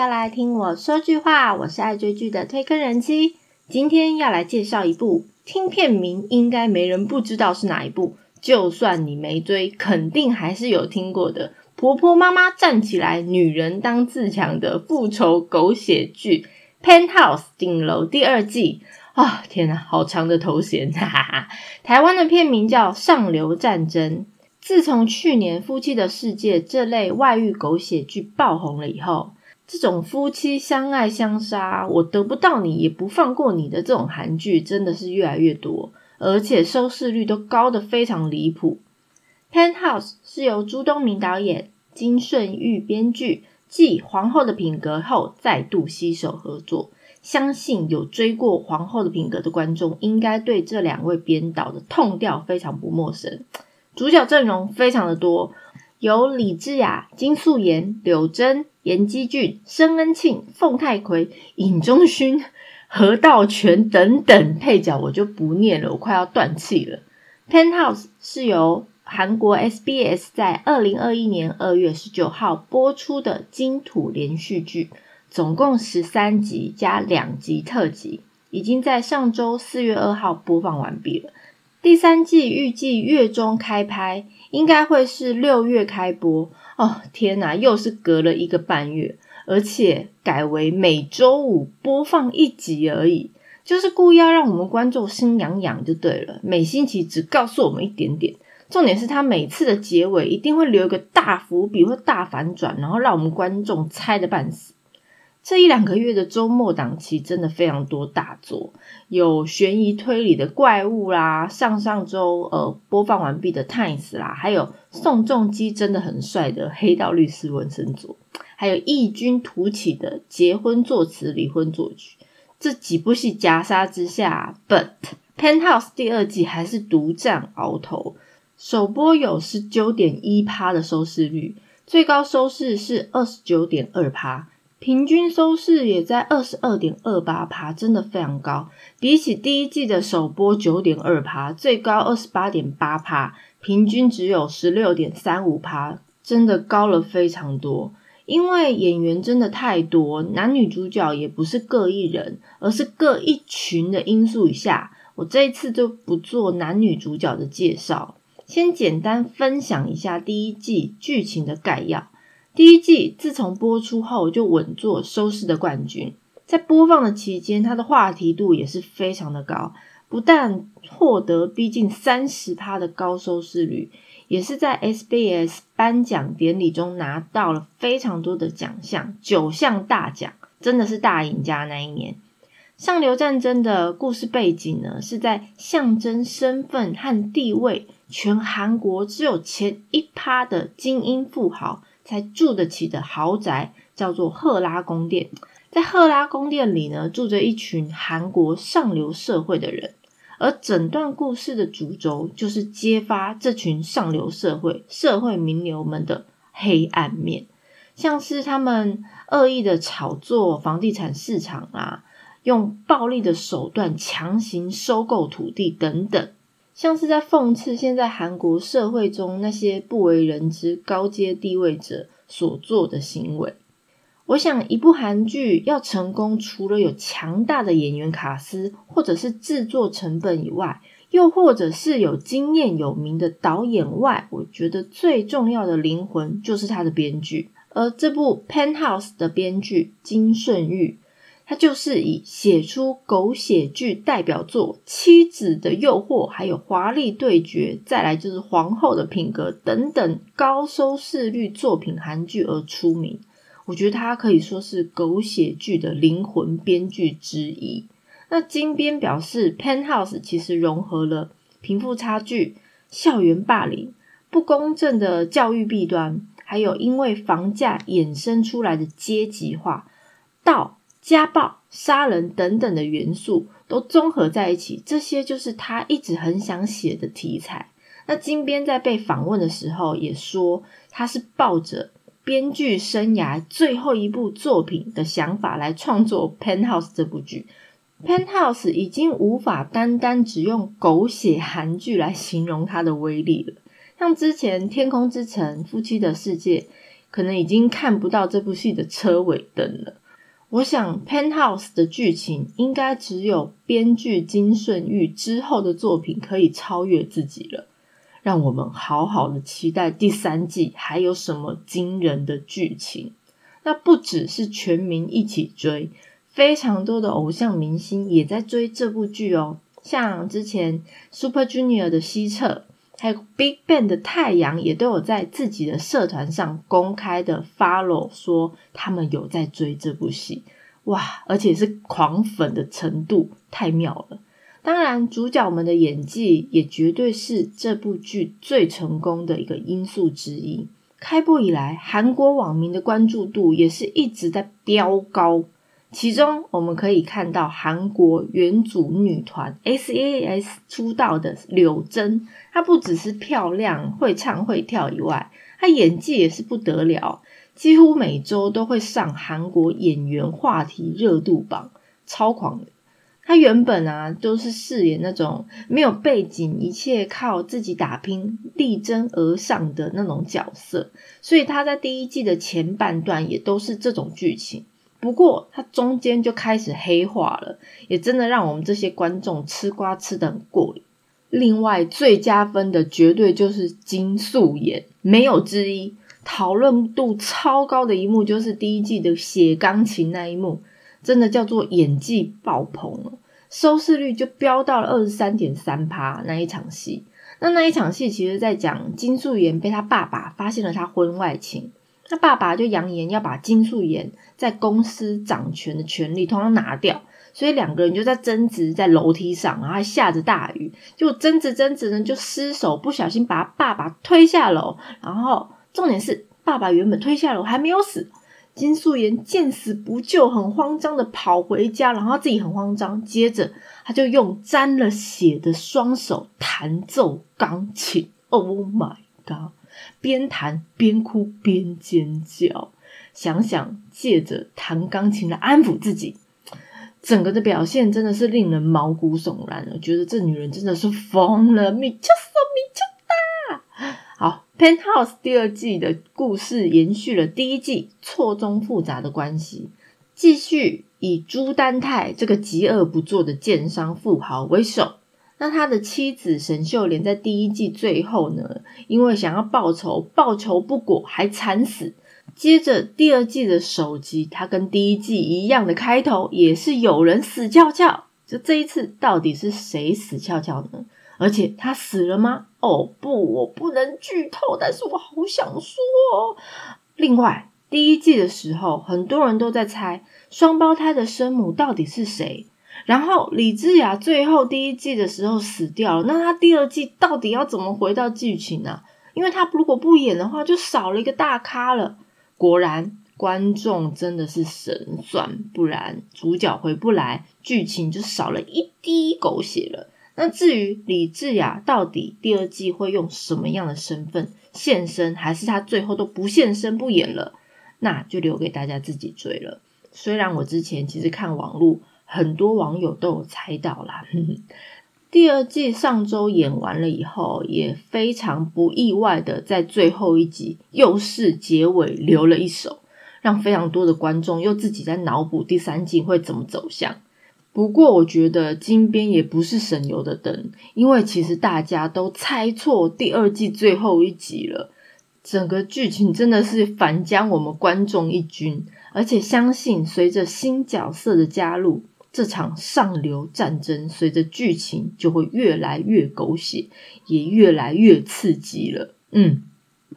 家来听我说句话。我是爱追剧的推坑人妻，今天要来介绍一部，听片名应该没人不知道是哪一部。就算你没追，肯定还是有听过的。婆婆妈妈站起来，女人当自强的复仇狗血剧《Penthouse 顶楼》第二季。啊，天哪，好长的头衔！哈哈哈。台湾的片名叫《上流战争》。自从去年《夫妻的世界》这类外遇狗血剧爆红了以后，这种夫妻相爱相杀，我得不到你也不放过你的这种韩剧真的是越来越多，而且收视率都高的非常离谱。《Penthouse》是由朱东明导演、金顺玉编剧，继《皇后的品格》后再度携手合作。相信有追过《皇后的品格》的观众，应该对这两位编导的痛调非常不陌生。主角阵容非常的多，有李智雅、金素妍、柳真、严基俊、申恩庆、凤太奎、尹中勋、何道全等等配角，我就不念了，我快要断气了。Penthouse 是由韩国 SBS 在二零二一年二月十九号播出的金土连续剧，总共十三集加两集特辑，已经在上周四月二号播放完毕了。第三季预计月中开拍，应该会是六月开播哦。天哪，又是隔了一个半月，而且改为每周五播放一集而已，就是故意要让我们观众心痒痒就对了。每星期只告诉我们一点点，重点是他每次的结尾一定会留一个大伏笔或大反转，然后让我们观众猜的半死。这一两个月的周末档期真的非常多大作，有悬疑推理的怪物啦，上上周呃播放完毕的《Times》啦，还有宋仲基真的很帅的《黑道律师纹身组》，还有异军突起的《结婚作词离婚作曲》，这几部戏夹杀之下，《But Penthouse》第二季还是独占鳌头，首播有十九点一趴的收视率，最高收视是二十九点二趴。平均收视也在二十二点二八趴，真的非常高。比起第一季的首播九点二趴，最高二十八点八趴，平均只有十六点三五趴，真的高了非常多。因为演员真的太多，男女主角也不是各一人，而是各一群的因素以下，我这一次就不做男女主角的介绍，先简单分享一下第一季剧情的概要。第一季自从播出后就稳坐收视的冠军，在播放的期间，它的话题度也是非常的高，不但获得逼近三十趴的高收视率，也是在 SBS 颁奖典礼中拿到了非常多的奖项，九项大奖，真的是大赢家那一年。上流战争的故事背景呢，是在象征身份和地位，全韩国只有前一趴的精英富豪。才住得起的豪宅叫做赫拉宫殿，在赫拉宫殿里呢，住着一群韩国上流社会的人，而整段故事的主轴就是揭发这群上流社会社会名流们的黑暗面，像是他们恶意的炒作房地产市场啊，用暴力的手段强行收购土地等等。像是在讽刺现在韩国社会中那些不为人知高阶地位者所做的行为。我想，一部韩剧要成功，除了有强大的演员卡司或者是制作成本以外，又或者是有经验有名的导演外，我觉得最重要的灵魂就是他的编剧。而这部《Penthouse》的编剧金顺玉。他就是以写出狗血剧代表作《妻子的诱惑》，还有《华丽对决》，再来就是《皇后的品格》等等高收视率作品韩剧而出名。我觉得他可以说是狗血剧的灵魂编剧之一。那金编表示，《Penthouse》其实融合了贫富差距、校园霸凌、不公正的教育弊端，还有因为房价衍生出来的阶级化到。家暴、杀人等等的元素都综合在一起，这些就是他一直很想写的题材。那金编在被访问的时候也说，他是抱着编剧生涯最后一部作品的想法来创作《Penthouse》这部剧。《Penthouse》已经无法单单只用狗血韩剧来形容它的威力了，像之前《天空之城》《夫妻的世界》。可能已经看不到这部戏的车尾灯了。我想《Penthouse》的剧情应该只有编剧金顺玉之后的作品可以超越自己了。让我们好好的期待第三季还有什么惊人的剧情。那不只是全民一起追，非常多的偶像明星也在追这部剧哦。像之前 Super Junior 的西澈，还有 Big Bang 的太阳，也都有在自己的社团上公开的 follow，说他们有在追这部戏。哇，而且是狂粉的程度，太妙了。当然，主角们的演技也绝对是这部剧最成功的一个因素之一。开播以来，韩国网民的关注度也是一直在飙高。其中，我们可以看到韩国元祖女团 S.A.S 出道的柳珍，她不只是漂亮、会唱会跳以外，她演技也是不得了，几乎每周都会上韩国演员话题热度榜，超狂的。他原本啊，都是饰演那种没有背景、一切靠自己打拼、力争而上的那种角色，所以他在第一季的前半段也都是这种剧情。不过它中间就开始黑化了，也真的让我们这些观众吃瓜吃的很过瘾。另外，最加分的绝对就是金素妍，没有之一。讨论度超高的一幕就是第一季的写钢琴那一幕。真的叫做演技爆棚了，收视率就飙到了二十三点三趴那一场戏。那那一场戏其实在讲金素妍被他爸爸发现了他婚外情，他爸爸就扬言要把金素妍在公司掌权的权利通通拿掉，所以两个人就在争执在楼梯上，然后还下着大雨，就争执争执呢就失手不小心把爸爸推下楼，然后重点是爸爸原本推下楼还没有死。金素妍见死不救，很慌张的跑回家，然后自己很慌张，接着他就用沾了血的双手弹奏钢琴。Oh my god！边弹边哭边尖叫，想想借着弹钢琴来安抚自己，整个的表现真的是令人毛骨悚然了。觉得这女人真的是疯了，米就说米就大。好。《Penthouse》第二季的故事延续了第一季错综复杂的关系，继续以朱丹泰这个极恶不作的奸商富豪为首。那他的妻子沈秀莲在第一季最后呢，因为想要报仇，报仇不果还惨死。接着第二季的首集，他跟第一季一样的开头，也是有人死翘翘。就这一次，到底是谁死翘翘呢？而且他死了吗？哦不，我不能剧透，但是我好想说。另外，第一季的时候，很多人都在猜双胞胎的生母到底是谁。然后李智雅最后第一季的时候死掉了，那他第二季到底要怎么回到剧情呢？因为他如果不演的话，就少了一个大咖了。果然，观众真的是神算，不然主角回不来，剧情就少了一滴狗血了。那至于李智雅到底第二季会用什么样的身份现身，还是他最后都不现身不演了，那就留给大家自己追了。虽然我之前其实看网络，很多网友都有猜到啦。第二季上周演完了以后，也非常不意外的在最后一集又是结尾留了一手，让非常多的观众又自己在脑补第三季会怎么走向。不过，我觉得金边也不是省油的灯，因为其实大家都猜错第二季最后一集了。整个剧情真的是反将我们观众一军，而且相信随着新角色的加入，这场上流战争随着剧情就会越来越狗血，也越来越刺激了。嗯，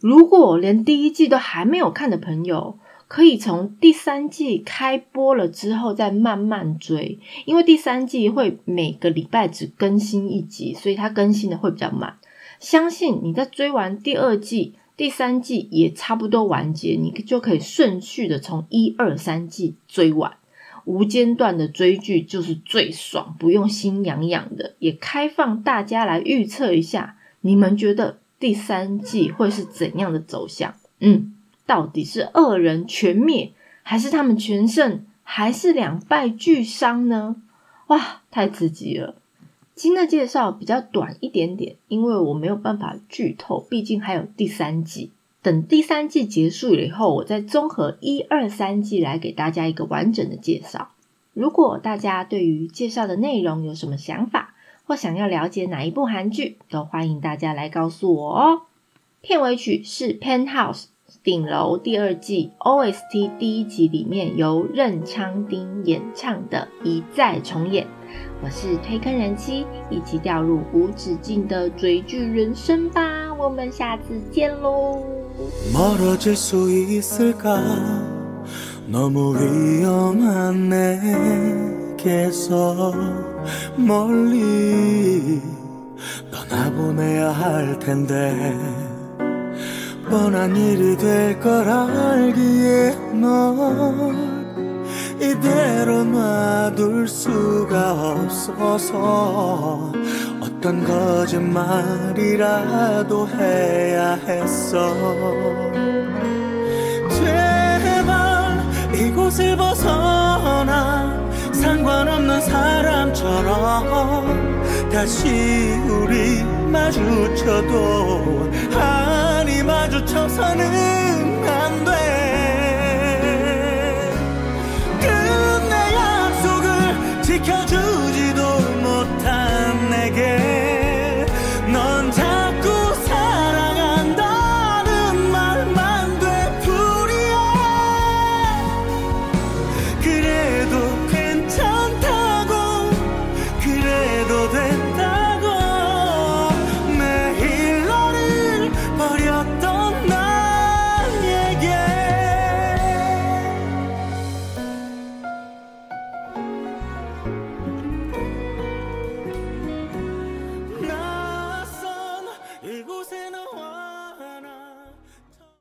如果连第一季都还没有看的朋友，可以从第三季开播了之后再慢慢追，因为第三季会每个礼拜只更新一集，所以它更新的会比较慢。相信你在追完第二季、第三季也差不多完结，你就可以顺序的从一二三季追完。无间断的追剧就是最爽，不用心痒痒的。也开放大家来预测一下，你们觉得第三季会是怎样的走向？嗯。到底是二人全灭，还是他们全胜，还是两败俱伤呢？哇，太刺激了！今天的介绍比较短一点点，因为我没有办法剧透，毕竟还有第三季。等第三季结束了以后，我再综合一二三季来给大家一个完整的介绍。如果大家对于介绍的内容有什么想法，或想要了解哪一部韩剧，都欢迎大家来告诉我哦。片尾曲是《Pen House》顶楼第二季 OST 第一集里面由任昌丁演唱的《一再重演》。我是推坑人妻，一起掉入无止境的追剧人生吧。我们下次见喽。 멀어질 수 있을까 너무 위험한 내게서 멀리 떠나보내야 할 텐데 뻔한 일이 될 걸 알기에 널 이대로 놔둘 수가 없어서 어떤 거짓말이라도 해야 했어. 제발 이곳을 벗어나 상관없는 사람처럼 다시 우리 마주쳐도 아니 마주쳐서는